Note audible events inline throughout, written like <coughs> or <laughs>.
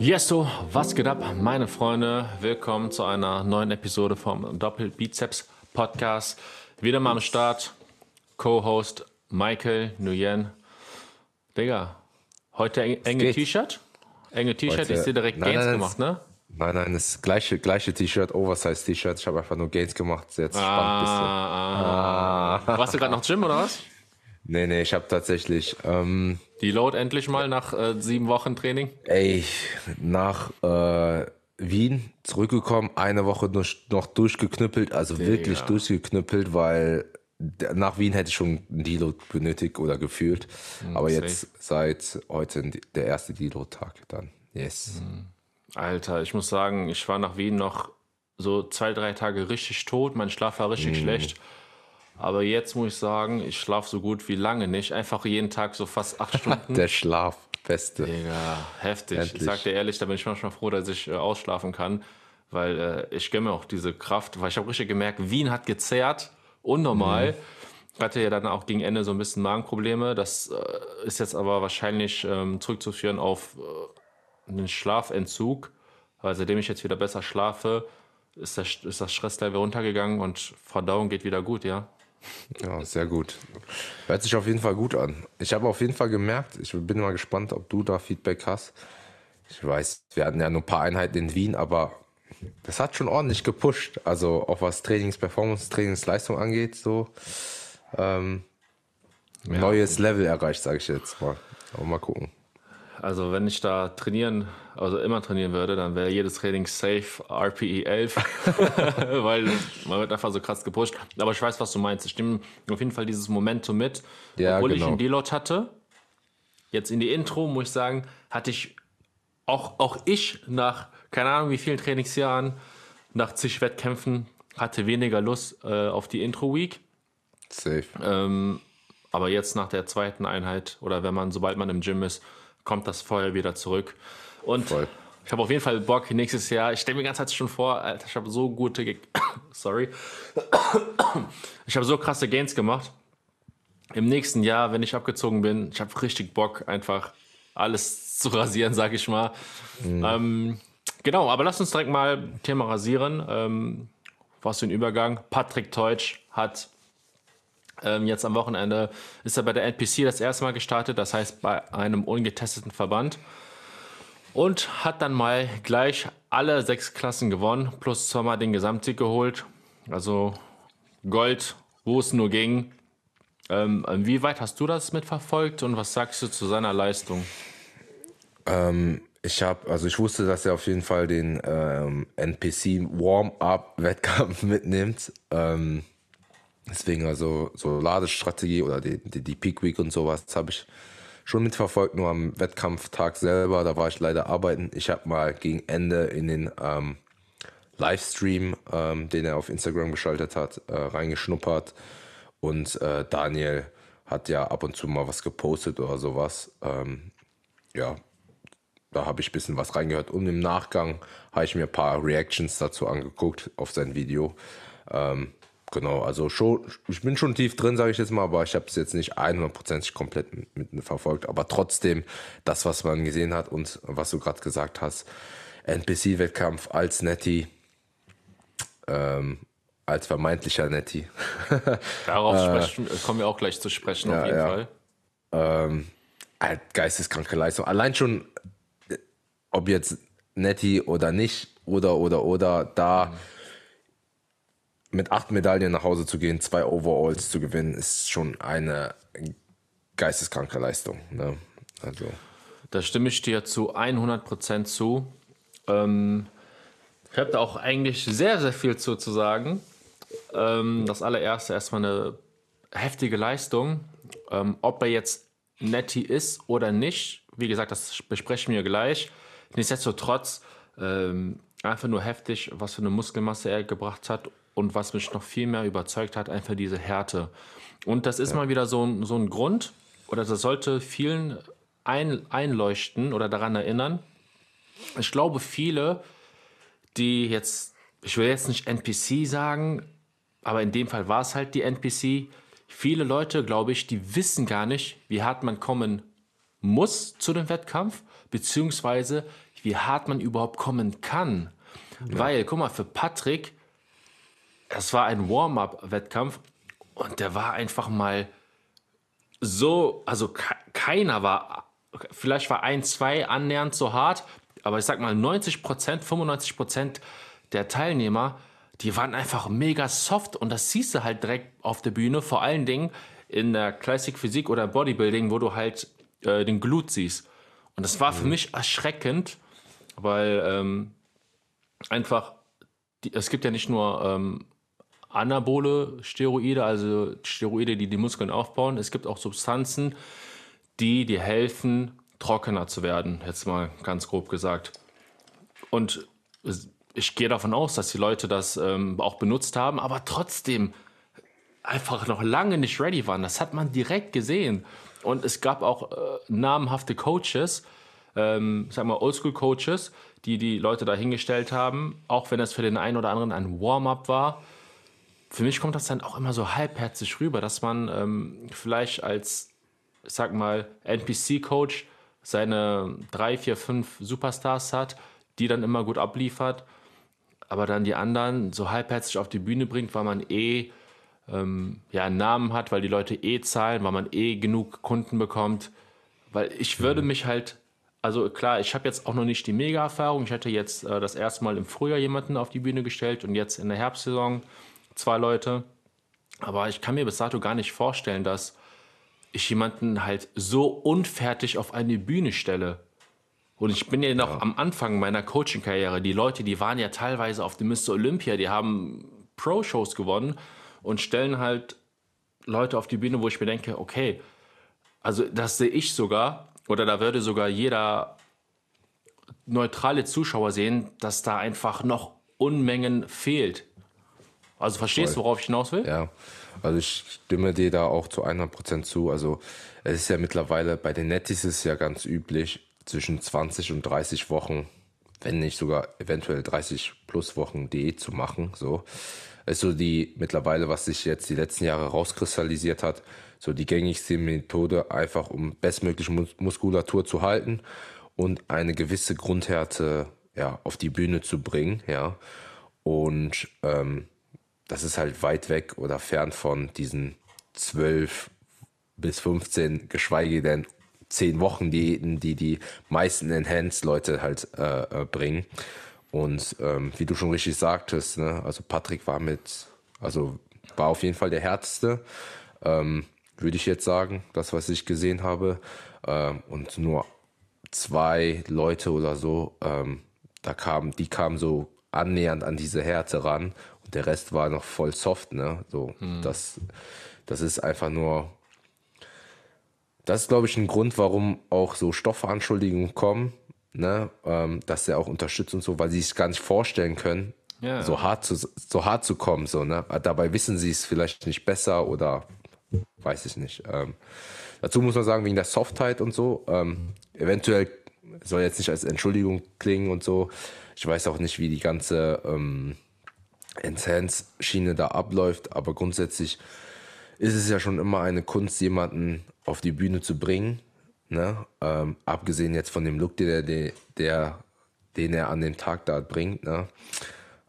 Yeso, was geht ab, meine Freunde? Willkommen zu einer neuen Episode vom Doppelbizeps Podcast. Wieder mal am Start, Co-Host Michael Nguyen. Digga, heute eng, enge T-Shirt? Enge T-Shirt, ich sehe direkt nein, Gains nein, gemacht, ne? Nein, nein, das gleiche, gleiche T-Shirt, Oversize-T-Shirt. Ich habe einfach nur Gains gemacht. Jetzt spannend Ah, ah. Warst du gerade noch Gym oder was? Nee, nee, ich habe tatsächlich, ähm, Die Load endlich mal nach äh, sieben Wochen Training. ey, nach äh, Wien zurückgekommen, eine Woche durch, noch durchgeknüppelt, also wirklich durchgeknüppelt, weil nach Wien hätte ich schon einen Deload benötigt oder gefühlt. Aber safe. jetzt seit heute der erste Deload-Tag dann. Yes. Alter, ich muss sagen, ich war nach Wien noch so zwei, drei Tage richtig tot. Mein Schlaf war richtig schlecht. Aber jetzt muss ich sagen, ich schlafe so gut wie lange nicht. Einfach jeden Tag so fast acht <laughs> Stunden. Der Schlaf, beste. Digga, heftig. Ich Endlich. sag dir ehrlich, da bin ich manchmal froh, dass ich äh, ausschlafen kann. Weil äh, ich gönne mir auch diese Kraft. Weil ich habe richtig gemerkt, Wien hat gezerrt. Unnormal. Ich hatte ja dann auch gegen Ende so ein bisschen Magenprobleme. Das äh, ist jetzt aber wahrscheinlich ähm, zurückzuführen auf äh, einen Schlafentzug. Weil seitdem ich jetzt wieder besser schlafe, ist, der, ist das Stresslevel runtergegangen und Verdauung geht wieder gut, ja. Ja, sehr gut. Hört sich auf jeden Fall gut an. Ich habe auf jeden Fall gemerkt, ich bin mal gespannt, ob du da Feedback hast. Ich weiß, wir hatten ja nur ein paar Einheiten in Wien, aber das hat schon ordentlich gepusht. Also auch was Trainings, Performance, Trainingsleistung angeht, so ähm, neues Level erreicht, sage ich jetzt mal. Aber mal gucken. Also wenn ich da trainieren, also immer trainieren würde, dann wäre jedes Training safe RPE 11, <laughs> <laughs> weil man wird einfach so krass gepusht. Aber ich weiß, was du meinst. Ich nehme auf jeden Fall dieses Momentum mit. Ja, Obwohl ich genau. einen Deload hatte, jetzt in die Intro, muss ich sagen, hatte ich auch, auch ich nach, keine Ahnung wie vielen Trainingsjahren, nach zig Wettkämpfen, hatte weniger Lust äh, auf die Intro-Week. Safe. Ähm, aber jetzt nach der zweiten Einheit oder wenn man, sobald man im Gym ist, kommt das Feuer wieder zurück. Und Voll. ich habe auf jeden Fall Bock nächstes Jahr. Ich stelle mir die ganze Zeit schon vor, Alter, ich habe so gute, Ge <coughs> sorry, <coughs> ich habe so krasse Gains gemacht. Im nächsten Jahr, wenn ich abgezogen bin, ich habe richtig Bock, einfach alles zu rasieren, sage ich mal. Ähm, genau, aber lass uns direkt mal Thema rasieren. Ähm, was für ein Übergang. Patrick Teutsch hat ähm, jetzt am Wochenende ist er bei der NPC das erste Mal gestartet, das heißt bei einem ungetesteten Verband. Und hat dann mal gleich alle sechs Klassen gewonnen, plus zweimal den Gesamtsieg geholt. Also Gold, wo es nur ging. Ähm, wie weit hast du das mitverfolgt und was sagst du zu seiner Leistung? Ich habe, also ich wusste, dass er auf jeden Fall den ähm, NPC Warm-Up-Wettkampf <laughs> mitnimmt. Ähm, deswegen also so Ladestrategie oder die, die, die Peak Week und sowas habe ich schon mitverfolgt. Nur am Wettkampftag selber, da war ich leider arbeiten. Ich habe mal gegen Ende in den ähm, Livestream, ähm, den er auf Instagram geschaltet hat, äh, reingeschnuppert. Und äh, Daniel hat ja ab und zu mal was gepostet oder sowas. Ähm, ja, da habe ich ein bisschen was reingehört. Und im Nachgang habe ich mir ein paar Reactions dazu angeguckt auf sein Video. Ähm, genau, also schon, ich bin schon tief drin, sage ich jetzt mal, aber ich habe es jetzt nicht 100% komplett mit, verfolgt. Aber trotzdem, das, was man gesehen hat und was du gerade gesagt hast, NPC-Wettkampf als Netty, ähm, als vermeintlicher Netty. <laughs> Darauf sprechen, kommen wir auch gleich zu sprechen, auf jeden ja. Fall. ähm, halt geisteskranke Leistung. Allein schon, äh, ob jetzt Netty oder nicht, oder, oder, oder, da mit acht Medaillen nach Hause zu gehen, zwei Overalls zu gewinnen, ist schon eine geisteskranke Leistung. Ne? Also, Da stimme ich dir zu 100% zu. Ähm, ich habe da auch eigentlich sehr, sehr viel zu, zu sagen. Ähm, das allererste erstmal eine heftige Leistung. Ähm, ob er jetzt Netty ist oder nicht, wie gesagt, das besprechen wir gleich. Nichtsdestotrotz ähm, einfach nur heftig, was für eine Muskelmasse er gebracht hat und was mich noch viel mehr überzeugt hat, einfach diese Härte. Und das ist mal wieder so, ein- so ein Grund, oder das sollte vielen ein, einleuchten oder daran erinnern. Ich glaube, viele, die jetzt, ich will jetzt nicht NPC sagen, aber in dem Fall war es halt die NPC. Viele Leute, glaube ich, die wissen gar nicht, wie hart man kommen muss zu dem Wettkampf, beziehungsweise wie hart man überhaupt kommen kann. Ja. Weil, guck mal, für Patrick, es war ein Warm-up-Wettkampf und der war einfach mal so, also keiner war, vielleicht war ein, zwei annähernd so hart, aber ich sag mal 90 Prozent, 95 Prozent der Teilnehmer, die waren einfach mega soft und das siehst du halt direkt auf der Bühne, vor allen Dingen in der Classic Physik oder Bodybuilding, wo du halt äh, den Glut siehst. Und das war für mhm. mich erschreckend, weil ähm, einfach, die, es gibt ja nicht nur ähm, anabole Steroide, also Steroide, die die Muskeln aufbauen, es gibt auch Substanzen, die dir helfen, trockener zu werden, jetzt mal ganz grob gesagt. Und ich gehe davon aus, dass die Leute das ähm, auch benutzt haben, aber trotzdem einfach noch lange nicht ready waren. Das hat man direkt gesehen. Und es gab auch äh, namhafte Coaches, ähm, sag mal Oldschool-Coaches, die die Leute da hingestellt haben, auch wenn es für den einen oder anderen ein Warm-up war. Für mich kommt das dann auch immer so halbherzig rüber, dass man ähm, vielleicht als, sag mal, NPC-Coach seine drei, vier, fünf Superstars hat, die dann immer gut abliefert, aber dann die anderen so halbherzig auf die Bühne bringt, weil man eh ähm, ja, einen Namen hat, weil die Leute eh zahlen, weil man eh genug Kunden bekommt. Weil ich würde mhm. mich halt, also klar, ich habe jetzt auch noch nicht die Mega-Erfahrung. Ich hätte jetzt äh, das erste Mal im Frühjahr jemanden auf die Bühne gestellt und jetzt in der Herbstsaison zwei Leute. Aber ich kann mir bis dato gar nicht vorstellen, dass ich jemanden halt so unfertig auf eine Bühne stelle. Und ich bin ja noch ja. am Anfang meiner Coaching-Karriere. Die Leute, die waren ja teilweise auf dem Mr. Olympia, die haben Pro-Shows gewonnen und stellen halt Leute auf die Bühne, wo ich mir denke, okay, also das sehe ich sogar, oder da würde sogar jeder neutrale Zuschauer sehen, dass da einfach noch Unmengen fehlt. Also verstehst du, worauf ich hinaus will? Ja, also ich stimme dir da auch zu 100% zu. Also es ist ja mittlerweile, bei den Nettis ist ja ganz üblich, zwischen 20 und 30 Wochen, wenn nicht sogar eventuell 30 plus Wochen Diät zu machen. So ist so die mittlerweile, was sich jetzt die letzten Jahre rauskristallisiert hat, so die gängigste Methode, einfach um bestmögliche Muskulatur zu halten und eine gewisse Grundhärte ja, auf die Bühne zu bringen, ja. Und ähm, das ist halt weit weg oder fern von diesen 12 bis 15, geschweige denn 10 Wochen Diäten, die die meisten Enhanced-Leute halt äh, äh bringen. Und ähm, wie du schon richtig sagtest, ne, also Patrick war mit, also war auf jeden Fall der härteste, ähm, würde ich jetzt sagen, das, was ich gesehen habe. Ähm, und nur zwei Leute oder so, ähm, da kamen, die kamen so annähernd an diese Härte ran und der Rest war noch voll soft, ne? So, hm. das, das ist einfach nur, das ist, glaube ich, ein Grund, warum auch so Stoffveranschuldigungen kommen ne, ähm, dass er auch unterstützt und so, weil sie sich gar nicht vorstellen können, ja. so, hart zu, so hart zu kommen. So, ne? Dabei wissen sie es vielleicht nicht besser oder weiß ich nicht. Ähm, dazu muss man sagen, wegen der Softheit und so, ähm, eventuell soll jetzt nicht als Entschuldigung klingen und so. Ich weiß auch nicht, wie die ganze ähm, Enhance-Schiene da abläuft, aber grundsätzlich ist es ja schon immer eine Kunst, jemanden auf die Bühne zu bringen, Ne? Ähm, abgesehen jetzt von dem Look, der, der, der, den er an den Tag da bringt. Ne?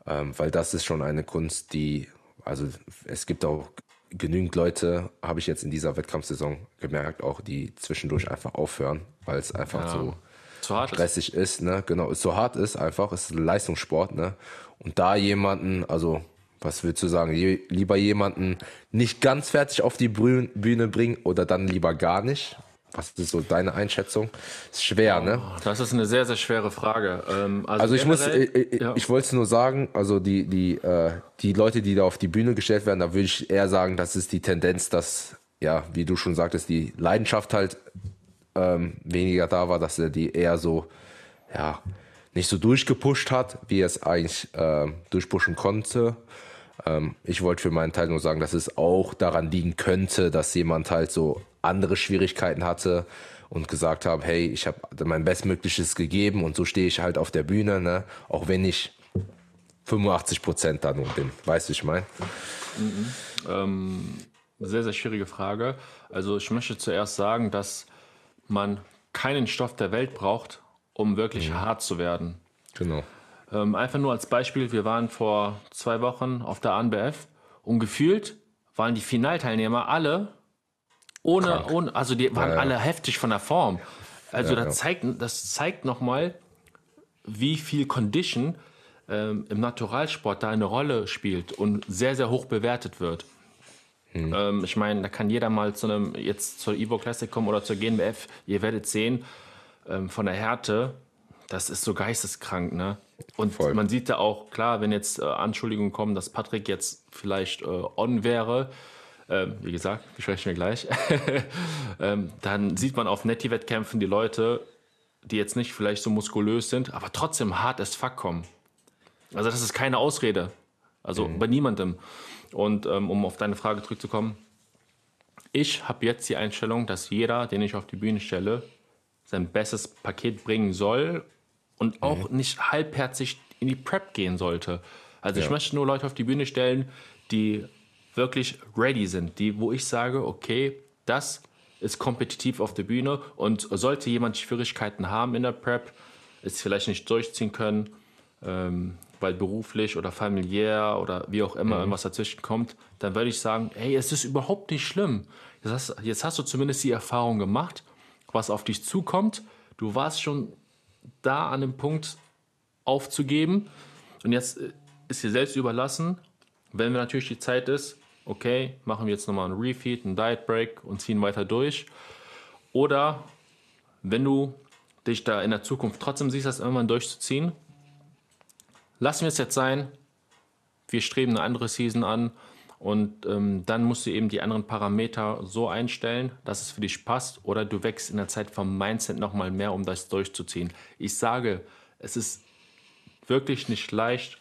Ähm, weil das ist schon eine Kunst, die, also es gibt auch genügend Leute, habe ich jetzt in dieser Wettkampfsaison gemerkt, auch die zwischendurch einfach aufhören, weil es einfach ja. so zu hart stressig ist. ist, ne? Genau, es so hart ist einfach, es ist ein Leistungssport, ne? Und da jemanden, also was willst du sagen, lieber jemanden nicht ganz fertig auf die Bühne bringen oder dann lieber gar nicht? Was ist so deine Einschätzung? Ist schwer, ne? Das ist eine sehr, sehr schwere Frage. Ähm, also, also, ich muss, ich, ich, ja. ich wollte nur sagen, also die, die, äh, die Leute, die da auf die Bühne gestellt werden, da würde ich eher sagen, das ist die Tendenz, dass, ja, wie du schon sagtest, die Leidenschaft halt ähm, weniger da war, dass er die eher so, ja, nicht so durchgepusht hat, wie er es eigentlich äh, durchpushen konnte. Ähm, ich wollte für meinen Teil nur sagen, dass es auch daran liegen könnte, dass jemand halt so andere Schwierigkeiten hatte und gesagt habe, hey, ich habe mein Bestmögliches gegeben und so stehe ich halt auf der Bühne, ne? auch wenn ich 85 Prozent da nur bin. Weißt du, ich meine? Mhm. Ähm, sehr, sehr schwierige Frage. Also ich möchte zuerst sagen, dass man keinen Stoff der Welt braucht, um wirklich mhm. hart zu werden. Genau. Ähm, einfach nur als Beispiel, wir waren vor zwei Wochen auf der ANBF und gefühlt waren die Finalteilnehmer alle ohne, ohne also die waren ja, ja. alle heftig von der Form. Also ja, das, Zeigt, das zeigt nochmal, wie viel Condition ähm, im Naturalsport da eine Rolle spielt und sehr, sehr hoch bewertet wird. Hm. Ähm, ich meine, da kann jeder mal zu einem, jetzt zur Evo Classic kommen oder zur GNBF. Ihr werdet sehen, ähm, von der Härte, das ist so geisteskrank, ne? Und Voll. man sieht da auch, klar, wenn jetzt äh, Anschuldigungen kommen, dass Patrick jetzt vielleicht äh, on wäre, ähm, wie gesagt, besprechen wir gleich, <laughs> ähm, dann sieht man auf Netty-Wettkämpfen die Leute, die jetzt nicht vielleicht so muskulös sind, aber trotzdem hart as fuck kommen. Also das ist keine Ausrede. Also mhm. bei niemandem. Und ähm, um auf deine Frage zurückzukommen, ich habe jetzt die Einstellung, dass jeder, den ich auf die Bühne stelle, sein bestes Paket bringen soll und auch mhm. nicht halbherzig in die Prep gehen sollte. Also ja. ich möchte nur Leute auf die Bühne stellen, die wirklich ready sind, die, wo ich sage, okay, das ist kompetitiv auf der Bühne und sollte jemand Schwierigkeiten haben in der Prep, es vielleicht nicht durchziehen können, ähm, weil beruflich oder familiär oder wie auch immer mhm. irgendwas dazwischen kommt, dann würde ich sagen, hey, es ist überhaupt nicht schlimm. Jetzt hast, jetzt hast du zumindest die Erfahrung gemacht, was auf dich zukommt. Du warst schon da an dem Punkt aufzugeben und jetzt äh, ist dir selbst überlassen, wenn natürlich die Zeit ist, okay, machen wir jetzt nochmal einen Refeed, einen Diet Break und ziehen weiter durch. Oder wenn du dich da in der Zukunft trotzdem siehst, das irgendwann durchzuziehen, lassen wir es jetzt sein. Wir streben eine andere Season an und ähm, dann musst du eben die anderen Parameter so einstellen, dass es für dich passt oder du wächst in der Zeit vom Mindset nochmal mehr, um das durchzuziehen. Ich sage, es ist wirklich nicht leicht,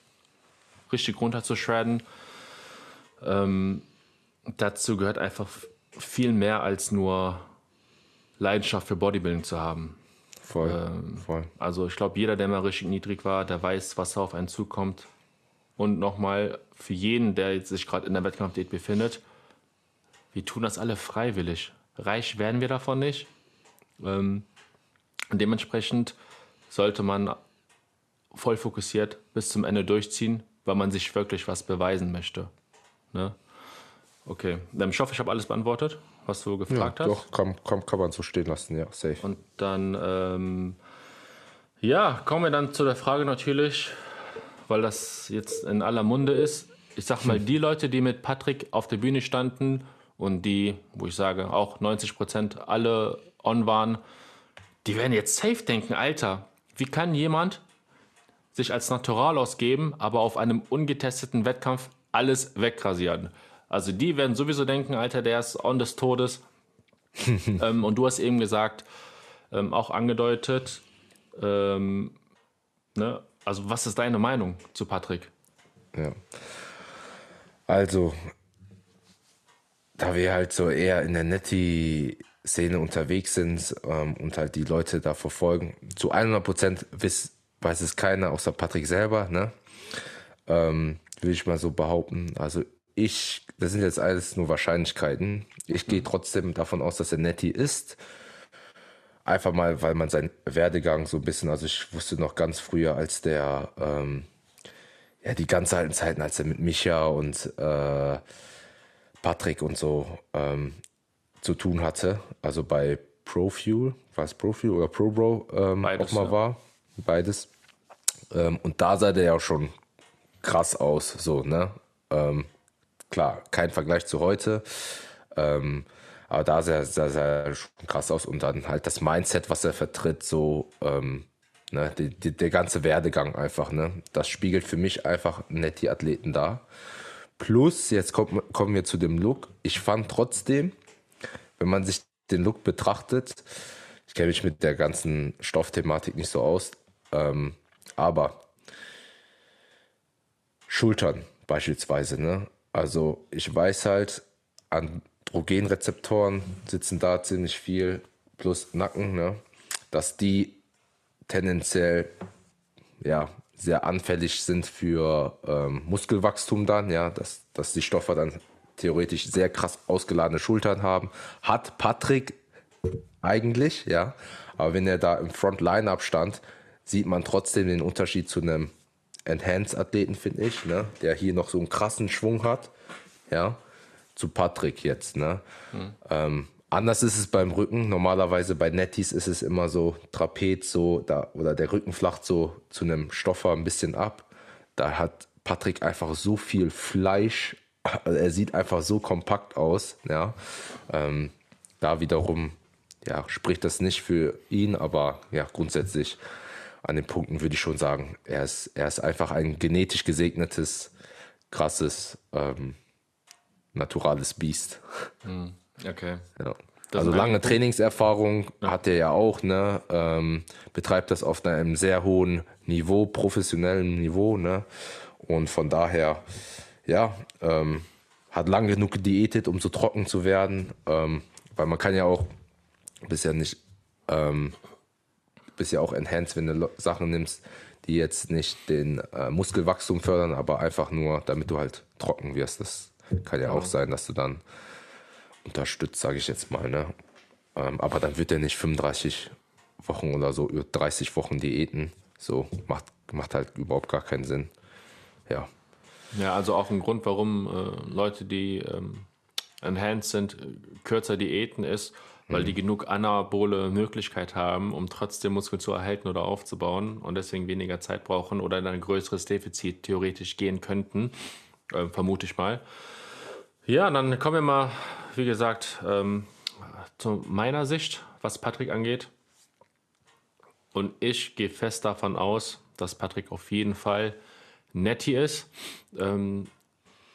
richtig runter zu shredden. Ähm, dazu gehört einfach viel mehr als nur Leidenschaft für Bodybuilding zu haben. Voll, ähm, voll. Also ich glaube, jeder, der mal richtig niedrig war, der weiß, was da auf einen zukommt. Und nochmal für jeden, der sich gerade in der Wettkampfdiät befindet, wir tun das alle freiwillig. Reich werden wir davon nicht. Ähm, dementsprechend sollte man voll fokussiert bis zum Ende durchziehen, weil man sich wirklich was beweisen möchte. Ne? Okay, ich hoffe, ich habe alles beantwortet, was du gefragt ja, hast. Doch, kann, kann, kann man so stehen lassen, ja, safe. Und dann, ähm, ja, kommen wir dann zu der Frage natürlich, weil das jetzt in aller Munde ist. Ich sag mal, die Leute, die mit Patrick auf der Bühne standen und die, wo ich sage, auch 90 Prozent alle on waren, die werden jetzt safe denken, Alter, wie kann jemand sich als Natural ausgeben, aber auf einem ungetesteten Wettkampf alles wegrasieren. Also die werden sowieso denken, Alter, der ist on des Todes. <laughs> ähm, und du hast eben gesagt, ähm, auch angedeutet, ähm, ne? also was ist deine Meinung zu Patrick? Ja. Also, da wir halt so eher in der Netty-Szene unterwegs sind ähm, und halt die Leute da verfolgen, zu 100 Prozent weiß es keiner außer Patrick selber, ne? Ähm, will ich mal so behaupten. Also ich, das sind jetzt alles nur Wahrscheinlichkeiten. Ich gehe trotzdem davon aus, dass er Netty ist. Einfach mal, weil man seinen Werdegang so ein bisschen, also ich wusste noch ganz früher, als der, ähm, ja, die ganz alten Zeiten, als er mit Micha und äh, Patrick und so ähm, zu tun hatte. Also bei ProFuel, war es ProFuel oder ProBro ähm, auch mal ja. war. Beides. Ähm, und da sah der ja schon krass aus, so, ne? Klar, kein Vergleich zu heute. Ähm, aber da sah, sah, sah schon krass aus und dann halt das Mindset, was er vertritt, so, ähm, ne, die, die, der ganze Werdegang einfach, ne? Das spiegelt für mich einfach nett die Athleten da. Plus, jetzt kommt, kommen wir zu dem Look. Ich fand trotzdem, wenn man sich den Look betrachtet, ich kenne mich mit der ganzen Stoffthematik nicht so aus, ähm, aber Schultern beispielsweise, ne? Also ich weiß halt, Androgenrezeptoren sitzen da ziemlich viel, plus Nacken, ne? Dass die tendenziell ja, sehr anfällig sind für ähm, Muskelwachstum dann, ja, dass, dass die Stoffe dann theoretisch sehr krass ausgeladene Schultern haben. Hat Patrick eigentlich, ja. Aber wenn er da im Front-Line-Up stand, sieht man trotzdem den Unterschied zu einem Enhanced-Athleten, finde ich, ne? der hier noch so einen krassen Schwung hat. Ja, zu Patrick jetzt. Ne? Mhm. Ähm, anders ist es beim Rücken. Normalerweise bei Netties ist es immer so Trapez, so da, oder der Rücken flacht so zu einem Stoffer ein bisschen ab. Da hat Patrick einfach so viel Fleisch. Also er sieht einfach so kompakt aus. Ja, ähm, da wiederum ja, spricht das nicht für ihn, aber ja, grundsätzlich an den Punkten würde ich schon sagen, er ist, er ist einfach ein genetisch gesegnetes, krasses, ähm, naturales Biest. Hm, okay. Ja. Also lange Trainingserfahrung ja. hat er ja auch, ne? Ähm, betreibt das auf einem sehr hohen Niveau, professionellen Niveau, ne? Und von daher, ja, ähm, hat lang genug gediätet, um so trocken zu werden. Ähm, weil man kann ja auch, bist ja nicht, ähm, bist ja auch enhanced, wenn du Sachen nimmst, die jetzt nicht den äh, Muskelwachstum fördern, aber einfach nur, damit du halt trocken wirst. Das kann ja, ja. auch sein, dass du dann unterstützt, sage ich jetzt mal. Ne? Ähm, aber dann wird er nicht 35 Wochen oder so, 30 Wochen Diäten. So macht, macht halt überhaupt gar keinen Sinn. Ja. Ja, also auch ein Grund, warum äh, Leute, die ähm, enhanced sind, kürzer Diäten ist, weil mhm. die genug anabole Möglichkeit haben, um trotzdem Muskeln zu erhalten oder aufzubauen und deswegen weniger Zeit brauchen oder in ein größeres Defizit theoretisch gehen könnten, äh, vermute ich mal. Ja, dann kommen wir mal, wie gesagt, ähm, zu meiner Sicht, was Patrick angeht. Und ich gehe fest davon aus, dass Patrick auf jeden Fall Netty ist. Ähm,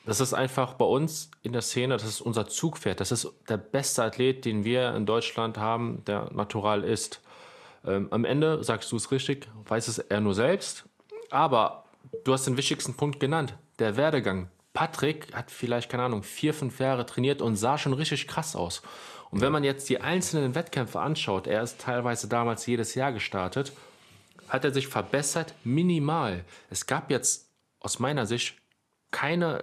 das ist einfach bei uns in der Szene, das ist unser Zugpferd. Das ist der beste Athlet, den wir in Deutschland haben, der natural ist. Ähm, am Ende, sagst du es richtig, weiß es er nur selbst. Aber du hast den wichtigsten Punkt genannt, der Werdegang. Patrick hat vielleicht, keine Ahnung, vier, fünf Jahre trainiert und sah schon richtig krass aus. Und wenn man jetzt die einzelnen Wettkämpfe anschaut, er ist teilweise damals jedes Jahr gestartet, hat er sich verbessert, minimal. Es gab jetzt aus meiner Sicht keine,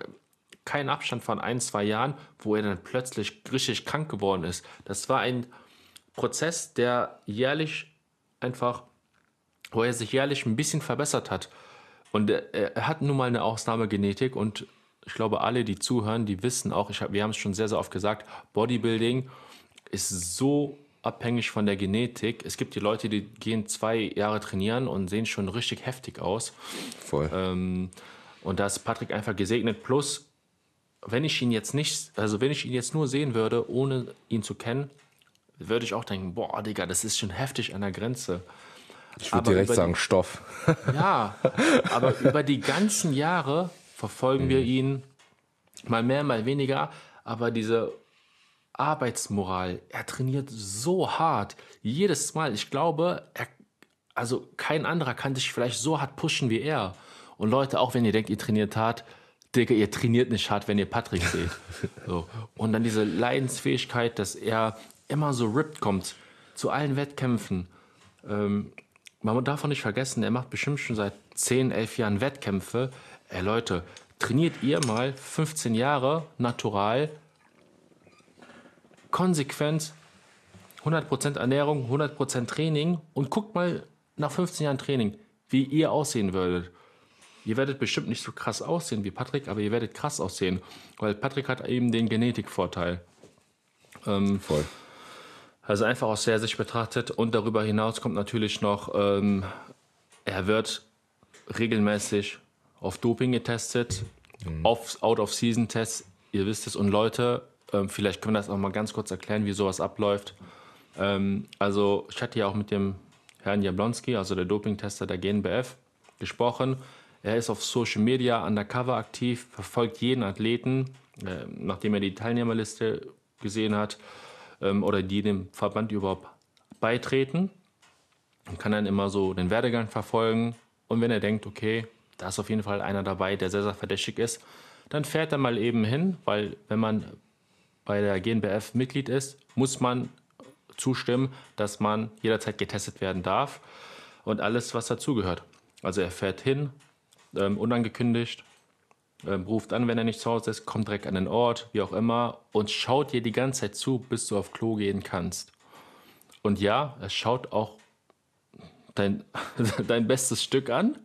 keinen Abstand von ein, zwei Jahren, wo er dann plötzlich richtig krank geworden ist. Das war ein Prozess, der jährlich einfach, wo er sich jährlich ein bisschen verbessert hat. Und er, er hat nun mal eine Ausnahmegenetik und ich glaube, alle, die zuhören, die wissen auch, ich hab, wir haben es schon sehr, sehr oft gesagt, Bodybuilding ist so abhängig von der Genetik. Es gibt die Leute, die gehen zwei Jahre trainieren und sehen schon richtig heftig aus. Voll. Ähm, und da ist Patrick einfach gesegnet. Plus, wenn ich ihn jetzt nicht, also wenn ich ihn jetzt nur sehen würde, ohne ihn zu kennen, würde ich auch denken, boah, Digga, das ist schon heftig an der Grenze. Ich würde direkt sagen, die, Stoff. <laughs> Ja, aber über die ganzen Jahre verfolgen mhm. wir ihn mal mehr, mal weniger, aber diese Arbeitsmoral, er trainiert so hart, jedes Mal. Ich glaube, er, also kein anderer kann sich vielleicht so hart pushen wie er. Und Leute, auch wenn ihr denkt, ihr trainiert hart, Digga, ihr trainiert nicht hart, wenn ihr Patrick seht. <laughs> So. Und dann diese Leidensfähigkeit, dass er immer so ripped kommt zu allen Wettkämpfen. Ähm, man darf auch nicht vergessen, er macht bestimmt schon seit 10, 11 Jahren Wettkämpfe ey Leute, trainiert ihr mal 15 Jahre natural, konsequent, 100% Ernährung, 100% Training und guckt mal nach 15 Jahren Training, wie ihr aussehen würdet. Ihr werdet bestimmt nicht so krass aussehen wie Patrick, aber ihr werdet krass aussehen, weil Patrick hat eben den Genetikvorteil. Ähm, Voll. Also einfach aus der Sicht betrachtet und darüber hinaus kommt natürlich noch, ähm, er wird regelmäßig auf Doping getestet, mhm. auf Out-of-Season-Tests, ihr wisst es. Und Leute, ähm, vielleicht können wir das auch mal ganz kurz erklären, wie sowas abläuft. Ähm, also ich hatte ja auch mit dem Herrn Jablonski, also der Dopingtester der GNBF, gesprochen. Er ist auf Social Media undercover aktiv, verfolgt jeden Athleten, äh, nachdem er die Teilnehmerliste gesehen hat ähm, oder die dem Verband überhaupt beitreten und kann dann immer so den Werdegang verfolgen. Und wenn er denkt, okay, da ist auf jeden Fall einer dabei, der sehr, sehr verdächtig ist. Dann fährt er mal eben hin, weil wenn man bei der GNBF Mitglied ist, muss man zustimmen, dass man jederzeit getestet werden darf und alles, was dazugehört. Also er fährt hin, ähm, unangekündigt, ähm, ruft an, wenn er nicht zu Hause ist, kommt direkt an den Ort, wie auch immer, und schaut dir die ganze Zeit zu, bis du auf Klo gehen kannst. Und ja, es schaut auch dein, <laughs> dein bestes Stück an,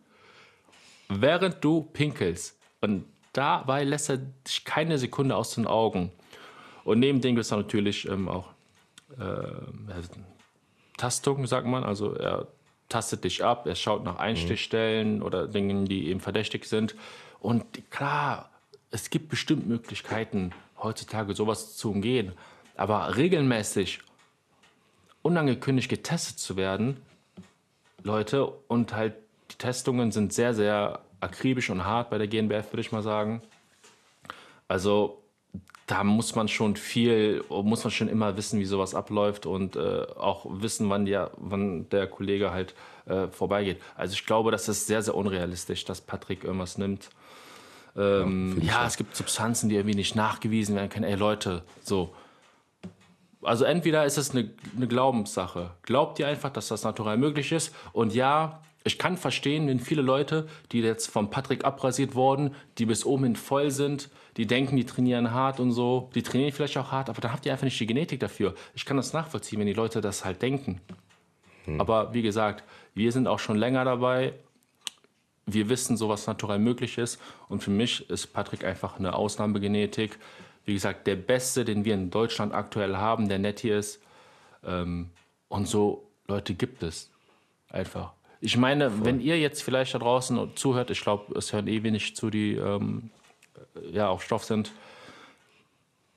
während du pinkelst. Und dabei lässt er dich keine Sekunde aus den Augen. Und neben dem gibt es natürlich ähm, auch äh, Tastung, sagt man. Also er tastet dich ab, er schaut nach Einstichstellen mhm. oder Dingen, die eben verdächtig sind. Und klar, es gibt bestimmt Möglichkeiten, heutzutage sowas zu umgehen. Aber regelmäßig unangekündigt getestet zu werden, Leute, und halt die Testungen sind sehr, sehr akribisch und hart bei der GNBF, würde ich mal sagen. Also da muss man schon viel, muss man schon immer wissen, wie sowas abläuft und äh, auch wissen, wann, die, wann der Kollege halt äh, vorbeigeht. Also ich glaube, das ist sehr, sehr unrealistisch, dass Patrick irgendwas nimmt. Ähm, ja, ja es gibt Substanzen, die irgendwie nicht nachgewiesen werden können. Ey Leute, so. Also entweder ist es eine, eine Glaubenssache. Glaubt ihr einfach, dass das natural möglich ist? Und ja, ich kann verstehen, wenn viele Leute, die jetzt vom Patrick abrasiert wurden, die bis oben hin voll sind, die denken, die trainieren hart und so, die trainieren vielleicht auch hart, aber dann habt ihr einfach nicht die Genetik dafür. Ich kann das nachvollziehen, wenn die Leute das halt denken. Hm. Aber wie gesagt, wir sind auch schon länger dabei wir wissen, so was natural möglich ist. Und für mich ist Patrick einfach eine Ausnahmegenetik. Wie gesagt, der beste, den wir in Deutschland aktuell haben, der nett hier ist. Ähm, und so Leute gibt es einfach. Ich meine, Voll. wenn ihr jetzt vielleicht da draußen zuhört, ich glaube, es hören eh wenig zu, die ähm, ja auf Stoff sind.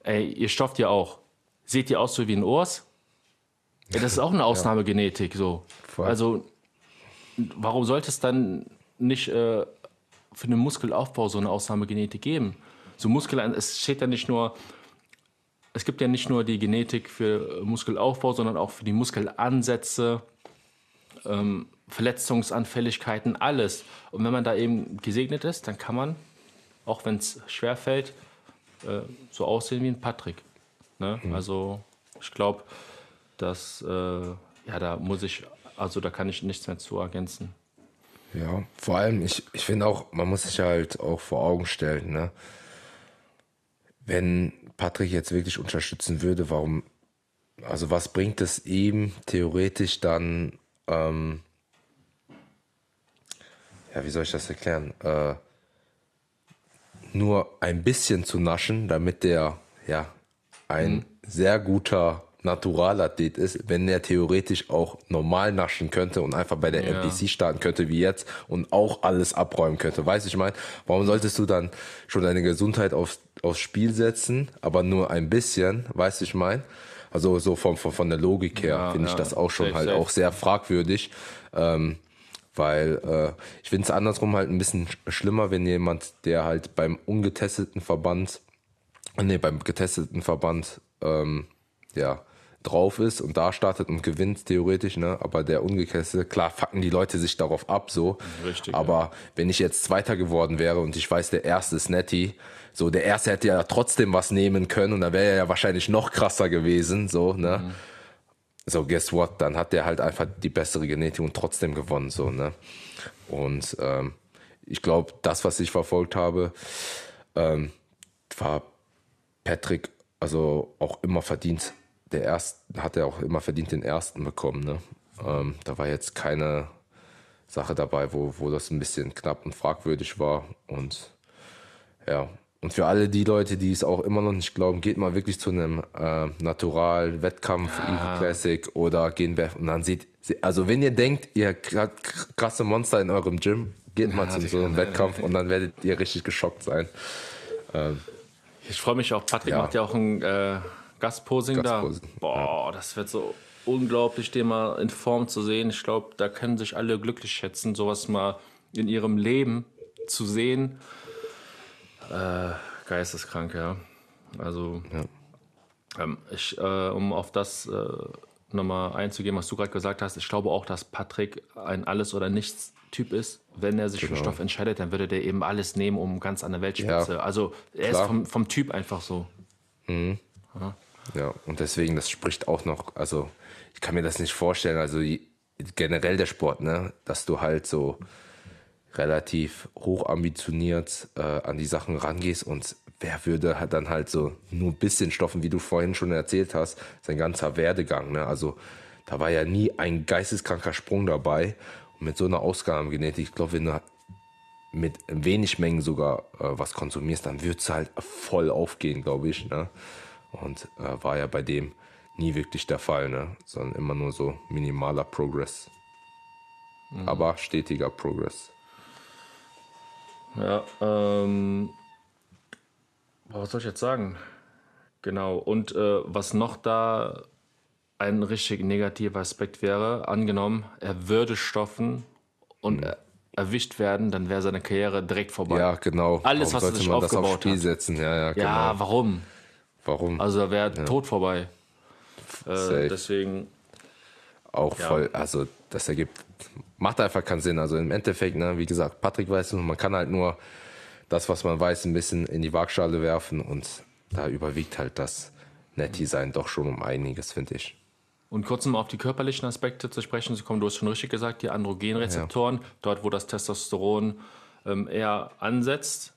Ey, ihr stofft ja auch. Seht ihr aus so wie ein Urs? Ja, das ist auch eine <laughs> Ausnahmegenetik so. Voll. Also warum sollte es dann nicht äh, für den Muskelaufbau so eine Ausnahmegenetik geben. So Muskel, es steht ja nicht nur, es gibt ja nicht nur die Genetik für Muskelaufbau, sondern auch für die Muskelansätze, ähm, Verletzungsanfälligkeiten, alles. Und wenn man da eben gesegnet ist, dann kann man, auch wenn es schwer fällt, äh, so aussehen wie ein Patrick. Ne? Mhm. Also ich glaube, dass, äh, ja, da muss ich, also da kann ich nichts mehr zu ergänzen. Ja, vor allem, ich, ich finde auch, man muss sich halt auch vor Augen stellen, ne? Wenn Patrick jetzt wirklich unterstützen würde, warum, also was bringt es ihm theoretisch dann, ähm, ja, wie soll ich das erklären, äh, nur ein bisschen zu naschen, damit der, ja, ein mhm. sehr guter Naturalathlet ist, wenn er theoretisch auch normal naschen könnte und einfach bei der ja. NPC starten könnte wie jetzt und auch alles abräumen könnte. Weißt du, ich meine, warum solltest du dann schon deine Gesundheit aufs, aufs Spiel setzen, aber nur ein bisschen, weißt du, ich meine? Also so von, von, von der Logik her ja, finde ich das auch schon safe, halt safe. auch sehr fragwürdig. Ähm, weil äh, ich finde es andersrum halt ein bisschen schlimmer, wenn jemand, der halt beim ungetesteten Verband, nee, beim getesteten Verband, ähm, ja, drauf ist und da startet und gewinnt theoretisch, ne? Aber der Ungekesselte, klar, fucken die Leute sich darauf ab, so. Richtig. Aber ja. wenn ich jetzt Zweiter geworden wäre und ich weiß, der Erste ist Netty, so, der Erste hätte ja trotzdem was nehmen können und da wäre er ja wahrscheinlich noch krasser gewesen, so, ne? Mhm. So, guess what? Dann hat der halt einfach die bessere Genetik und trotzdem gewonnen, so, ne? Und ähm, ich glaube, das, was ich verfolgt habe, ähm, war Patrick also auch immer verdient der erste hat er auch immer verdient den ersten bekommen. Ne? Ähm, da war jetzt keine Sache dabei, wo, wo das ein bisschen knapp und fragwürdig war. Und ja, und für alle die Leute, die es auch immer noch nicht glauben, geht mal wirklich zu einem äh, Natural-Wettkampf, ja. Eagle Classic oder gehen und dann seht, also wenn ihr denkt, ihr habt krasse Monster in eurem Gym, geht ja, mal zu so einem Wettkampf <laughs> und dann werdet ihr richtig geschockt sein. Ähm, ich freue mich auch, Patrick ja. macht ja auch ein äh, Gastposing, Gastposing da. Boah, ja. das wird so unglaublich, den mal in Form zu sehen. Ich glaube, da können sich alle glücklich schätzen, sowas mal in ihrem Leben zu sehen. Äh, geisteskrank, ja. Also, ja. Ähm, ich, äh, um auf das äh, nochmal einzugehen, was du gerade gesagt hast, ich glaube auch, dass Patrick ein Alles- oder Nichts-Typ ist. Wenn er sich genau. für Stoff entscheidet, dann würde der eben alles nehmen, um ganz an der Weltspitze. Ja. Also, er Klar. ist vom, vom Typ einfach so. Mhm. Ja. Ja, und deswegen, das spricht auch noch, also ich kann mir das nicht vorstellen, also generell der Sport, ne, dass du halt so relativ hoch ambitioniert äh, an die Sachen rangehst und wer würde dann halt so nur ein bisschen stoffen, wie du vorhin schon erzählt hast, sein ganzer Werdegang, ne, also da war ja nie ein geisteskranker Sprung dabei. Und mit so einer Ausgabengenetik, ich glaube, wenn du mit wenig Mengen sogar äh, was konsumierst, dann wird es halt voll aufgehen, glaube ich. Ne? Und äh, war ja bei dem nie wirklich der Fall, ne? sondern immer nur so minimaler Progress. Mhm. Aber stetiger Progress. Ja, ähm, was soll ich jetzt sagen? Genau, und äh, was noch da ein richtig negativer Aspekt wäre, angenommen, er würde stoffen und mhm. erwischt werden, dann wäre seine Karriere direkt vorbei. Ja, genau. Alles, warum was er sich man aufgebaut das auf Spiel hat. setzen? Ja, ja, genau. ja, warum? Warum? Also er wäre ja. tot vorbei. Äh, deswegen. Auch ja. voll, also das ergibt, macht einfach keinen Sinn. Also im Endeffekt, ne, wie gesagt, Patrick weiß es, man kann halt nur das, was man weiß, ein bisschen in die Waagschale werfen und da überwiegt halt das Netty-Sein doch schon um einiges, finde ich. Und kurz um auf die körperlichen Aspekte zu sprechen zu kommen, du hast schon richtig gesagt, die Androgenrezeptoren, ja. dort wo das Testosteron ähm, eher ansetzt,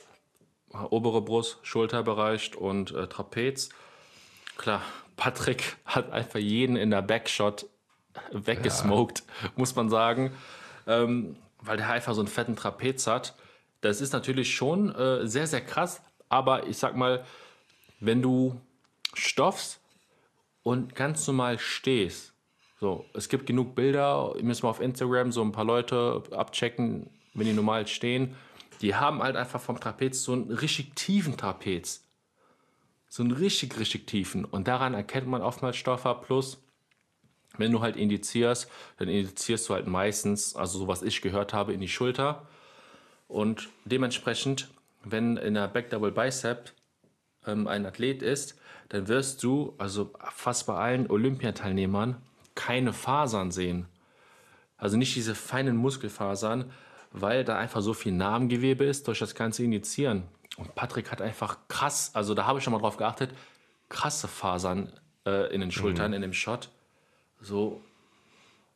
obere Brust, Schulterbereich und äh, Trapez. Klar, Patrick <laughs> hat einfach jeden in der Backshot weggesmoked, ja. muss man sagen, ähm, weil der einfach so einen fetten Trapez hat. Das ist natürlich schon äh, sehr, sehr krass, aber ich sag mal, wenn du stoffst und ganz normal stehst, so, es gibt genug Bilder, müssen wir auf Instagram so ein paar Leute abchecken, wenn die normal stehen, die haben halt einfach vom Trapez so einen richtig tiefen Trapez. So einen richtig, richtig tiefen. Und daran erkennt man oftmals Stoffer. Plus, wenn du halt indizierst, dann indizierst du halt meistens, also so was ich gehört habe, in die Schulter. Und dementsprechend, wenn in der Back Double Bicep ähm, ein Athlet ist, dann wirst du, also fast bei allen Olympiateilnehmern, keine Fasern sehen. Also nicht diese feinen Muskelfasern, weil da einfach so viel Namengewebe ist durch das ganze Injizieren. Und Patrick hat einfach krass, also da habe ich schon mal drauf geachtet, krasse Fasern äh, in den Schultern, mhm. in dem Shot. So.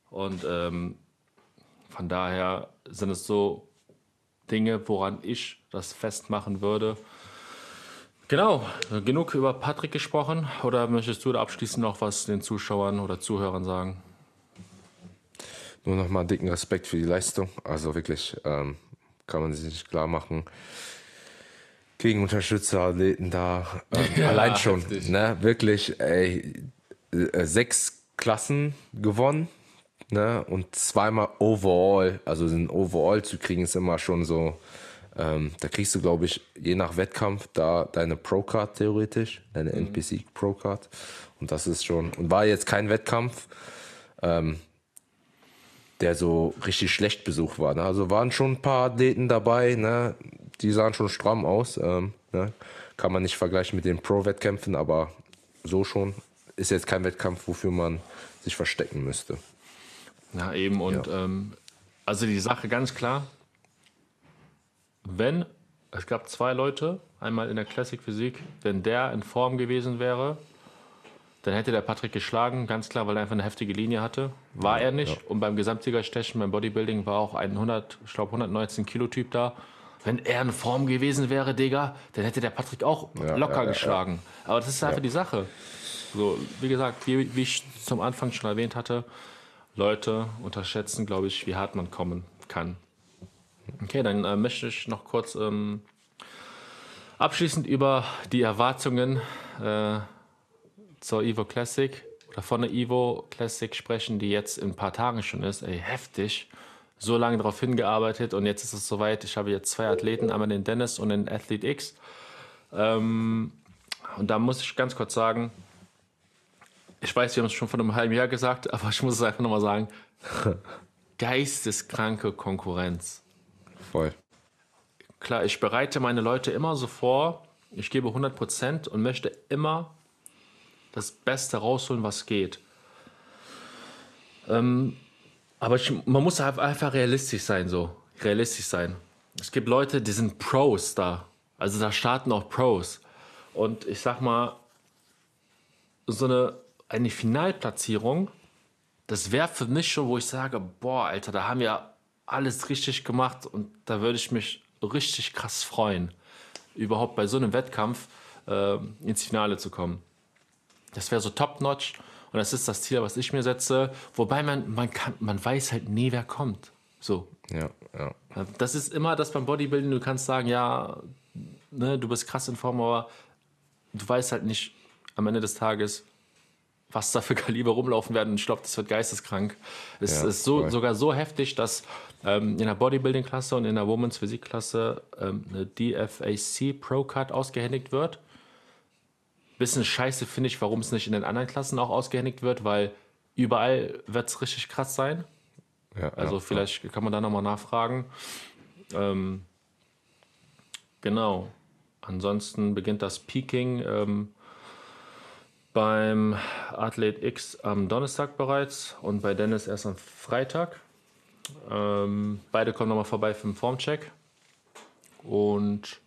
Und ähm, von daher sind es so Dinge, woran ich das festmachen würde. Genau, genug über Patrick gesprochen. Oder möchtest du da abschließend noch was den Zuschauern oder Zuhörern sagen? Nur nochmal dicken Respekt für die Leistung. Also wirklich ähm, kann man sich nicht klar machen. Gegen Unterstützerathleten da. Ähm, <laughs> ja, allein schon. Ne? Wirklich, ey, äh, sechs Klassen gewonnen. Ne? Und zweimal Overall. Also ein Overall zu kriegen ist immer schon so. Ähm, da kriegst du, glaube ich, je nach Wettkampf da deine Pro-Card theoretisch, deine mhm. NPC Pro-Card. Und das ist schon, und war jetzt kein Wettkampf. Ähm, der so richtig schlecht besucht war. Ne? Also waren schon ein paar Athleten dabei, ne? die sahen schon stramm aus. Ähm, ne? Kann man nicht vergleichen mit den Pro-Wettkämpfen, aber so schon. Ist jetzt kein Wettkampf, wofür man sich verstecken müsste. Ja, eben. Und ja. Ähm, also die Sache ganz klar, wenn, es gab zwei Leute, einmal in der Classic Physik, wenn der in Form gewesen wäre, dann hätte der Patrick geschlagen, ganz klar, weil er einfach eine heftige Linie hatte. War er nicht. Ja. Und beim Gesamtsiegerstechen, beim Bodybuilding, war auch ein 100, ich glaube 119 Kilo Typ da. Wenn er in Form gewesen wäre, Digga, dann hätte der Patrick auch ja, locker ja, geschlagen. Aber das ist einfach die Sache. So, wie gesagt, wie, wie, ich zum Anfang schon erwähnt hatte, Leute unterschätzen, glaube ich, wie hart man kommen kann. Okay, dann äh, möchte ich noch kurz ähm, abschließend über die Erwartungen äh, zur Evo Classic oder von der Evo Classic sprechen, die jetzt in ein paar Tagen schon ist. Ey, heftig. So lange darauf hingearbeitet und jetzt ist es soweit. Ich habe jetzt zwei Athleten, einmal den Dennis und den Athlete X. Ähm, und da muss ich ganz kurz sagen, ich weiß, wir haben es schon vor einem halben Jahr gesagt, <laughs> aber ich muss es einfach nochmal sagen. <laughs> Geisteskranke Konkurrenz. Voll. Klar, ich bereite meine Leute immer so vor, ich gebe 100% und möchte immer das Beste rausholen, was geht. Ähm, aber ich, man muss einfach realistisch sein, so. Realistisch sein. Es gibt Leute, die sind Pros da. Also da starten auch Pros. Und ich sag mal, so eine, eine Finalplatzierung, das wäre für mich schon, wo ich sage, boah, Alter, da haben wir alles richtig gemacht und da würde ich mich richtig krass freuen, überhaupt bei so einem Wettkampf äh, ins Finale zu kommen. Das wäre so top-notch Und das ist das Ziel, was ich mir setze. Wobei man, man, kann, man weiß halt nie, wer kommt. So. Ja, ja. Das ist immer das beim Bodybuilding. Du kannst sagen, ja, ne, du bist krass in Form, aber du weißt halt nicht am Ende des Tages, was da für Kaliber rumlaufen werden. Ich glaube, das wird geisteskrank. Es Ja, ist so, voll. sogar so heftig, dass ähm, in der Bodybuilding-Klasse und in der Women's Physik-Klasse ähm, eine DFAC Pro Cut ausgehändigt wird. Bisschen scheiße finde ich, warum es nicht in den anderen Klassen auch ausgehändigt wird, weil überall wird es richtig krass sein. ja Also ja. vielleicht kann man da nochmal nachfragen. Ähm, genau. Ansonsten beginnt das Peaking ähm, beim Athlet X am Donnerstag bereits und bei Dennis erst am Freitag. Ähm, beide kommen nochmal vorbei für den Formcheck. Und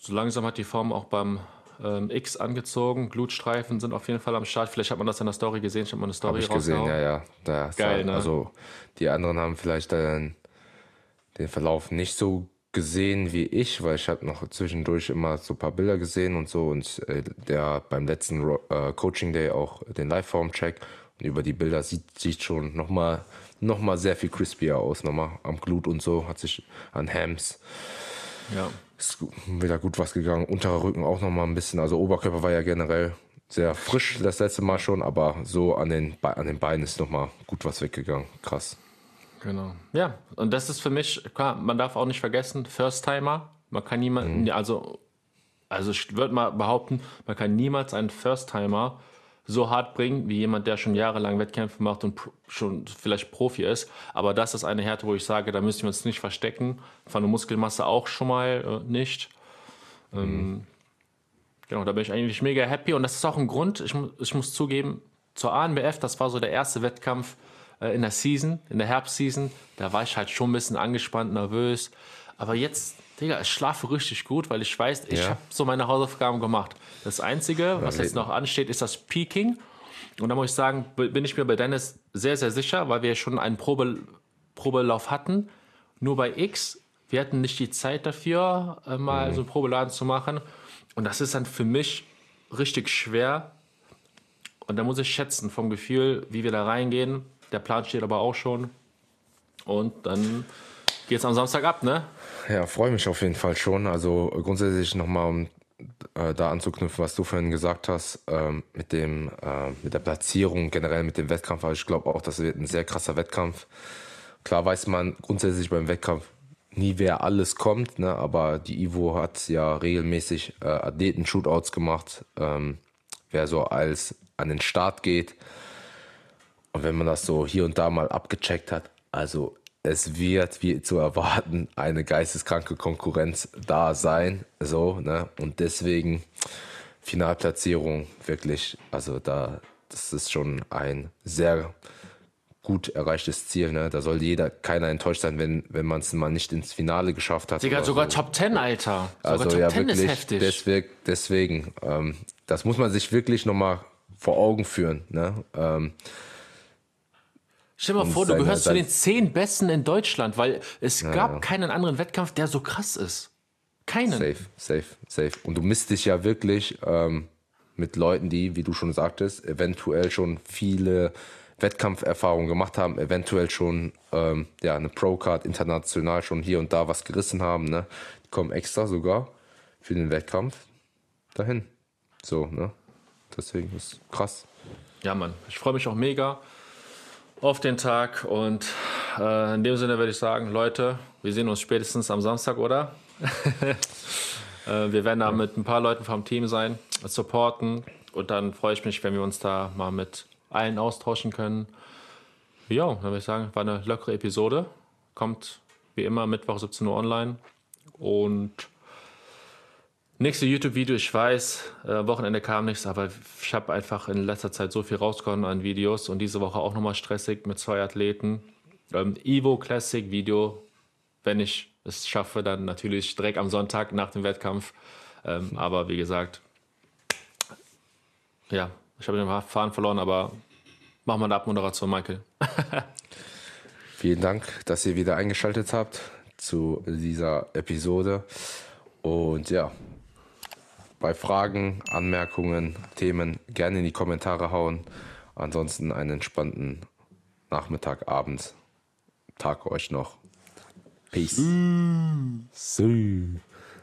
so langsam hat die Form auch beim ähm, X angezogen. Glutstreifen sind auf jeden Fall am Start. Vielleicht hat man das in der Story gesehen. Ich habe mal eine Story Habe ich gesehen, ja, ja. Da Geil, ne? Also die anderen haben vielleicht den, den Verlauf nicht so gesehen wie ich, weil ich habe noch zwischendurch immer so ein paar Bilder gesehen und so und äh, der beim letzten Ro- äh, Coaching Day auch den Liveform-Check und über die Bilder sieht, sieht schon nochmal noch mal sehr viel crispier aus, nochmal am Glut und so, hat sich an Hams Ja. Ist wieder gut was gegangen. Unterer Rücken auch noch mal ein bisschen. Also Oberkörper war ja generell sehr frisch das letzte Mal schon, aber so an den, Be an den Beinen ist noch mal gut was weggegangen. Krass. Genau. Ja, und das ist für mich, klar, man darf auch nicht vergessen, First-Timer. Man kann niemanden, also, also ich würde mal behaupten, man kann niemals einen First-Timer so hart bringen, wie jemand, der schon jahrelang Wettkämpfe macht und schon vielleicht Profi ist. Aber das ist eine Härte, wo ich sage, da müssen wir uns nicht verstecken. Von der Muskelmasse auch schon mal äh, nicht. Ähm, Genau, da bin ich eigentlich mega happy und das ist auch ein Grund, ich, ich muss zugeben, zur ANBF, das war so der erste Wettkampf äh, in der Season, in der Herbstseason, da war ich halt schon ein bisschen angespannt, nervös, aber jetzt, Digga, ich schlafe richtig gut, weil ich weiß, ich Ja. habe so meine Hausaufgaben gemacht. Das Einzige, was jetzt noch ansteht, ist das Peaking und da muss ich sagen, bin ich mir bei Dennis sehr, sehr sicher, weil wir schon einen Probe, Probelauf hatten, nur bei X, wir hatten nicht die Zeit dafür, äh, mal so einen Probeladen zu machen. Und das ist dann für mich richtig schwer. Und da muss ich schätzen vom Gefühl, wie wir da reingehen. Der Plan steht aber auch schon. Und dann geht's am Samstag ab, ne? Ja, freue mich auf jeden Fall schon. Also grundsätzlich nochmal, um äh, da anzuknüpfen, was du vorhin gesagt hast, ähm, mit, dem, äh, mit der Platzierung, generell mit dem Wettkampf. Also ich glaube auch, das wird ein sehr krasser Wettkampf. Klar weiß man grundsätzlich beim Wettkampf nie, wer alles kommt, ne? aber die Ivo hat ja regelmäßig äh, Athleten-Shootouts gemacht, ähm, wer so als an den Start geht. Und wenn man das so hier und da mal abgecheckt hat, also es wird, wie zu erwarten, eine geisteskranke Konkurrenz da sein. So, ne? Und deswegen Finalplatzierung wirklich, also da, das ist schon ein sehr gut erreichtes Ziel. Ne? Da soll jeder, keiner enttäuscht sein, wenn, wenn man es mal nicht ins Finale geschafft hat. Digga, sogar so. Top 10, Alter. Sogar Also Top ja, 10 wirklich. ist heftig. Deswegen, deswegen ähm, das muss man sich wirklich nochmal vor Augen führen. Ne? Ähm, Stell dir mal vor, du seine- gehörst zu den 10 Besten in Deutschland, weil es gab keinen anderen Wettkampf, der so krass ist. Keinen. Safe, safe, safe. Und du misst dich ja wirklich ähm, mit Leuten, die, wie du schon sagtest, eventuell schon viele Wettkampferfahrungen gemacht haben, eventuell schon ähm, ja, eine Pro-Card international schon hier und da was gerissen haben. Ne? Die kommen extra sogar für den Wettkampf dahin. So, ne? Deswegen ist krass. Ja, Mann. Ich freue mich auch mega auf den Tag und äh, in dem Sinne würde ich sagen, Leute, wir sehen uns spätestens am Samstag, oder? <laughs> äh, wir werden da mit ein paar Leuten vom Team sein, supporten und dann freue ich mich, wenn wir uns da mal mit allen austauschen können. Ja, dann würde ich sagen, war eine lockere Episode. Kommt wie immer Mittwoch 17 Uhr online und Nächste YouTube-Video, ich weiß, äh, Wochenende kam nichts, aber ich habe einfach in letzter Zeit so viel rausgehauen an Videos und diese Woche auch nochmal stressig mit zwei Athleten. Ähm, Evo Classic Video, wenn ich es schaffe, dann natürlich direkt am Sonntag nach dem Wettkampf. Ähm, aber wie gesagt, ja, ich habe den Faden verloren, aber machen wir eine Abmoderation, Michael. <laughs> Vielen Dank, dass ihr wieder eingeschaltet habt zu dieser Episode. Und ja, bei Fragen, Anmerkungen, Themen gerne in die Kommentare hauen. Ansonsten einen entspannten Nachmittag, Abend, Tag euch noch. Peace. Mm. See.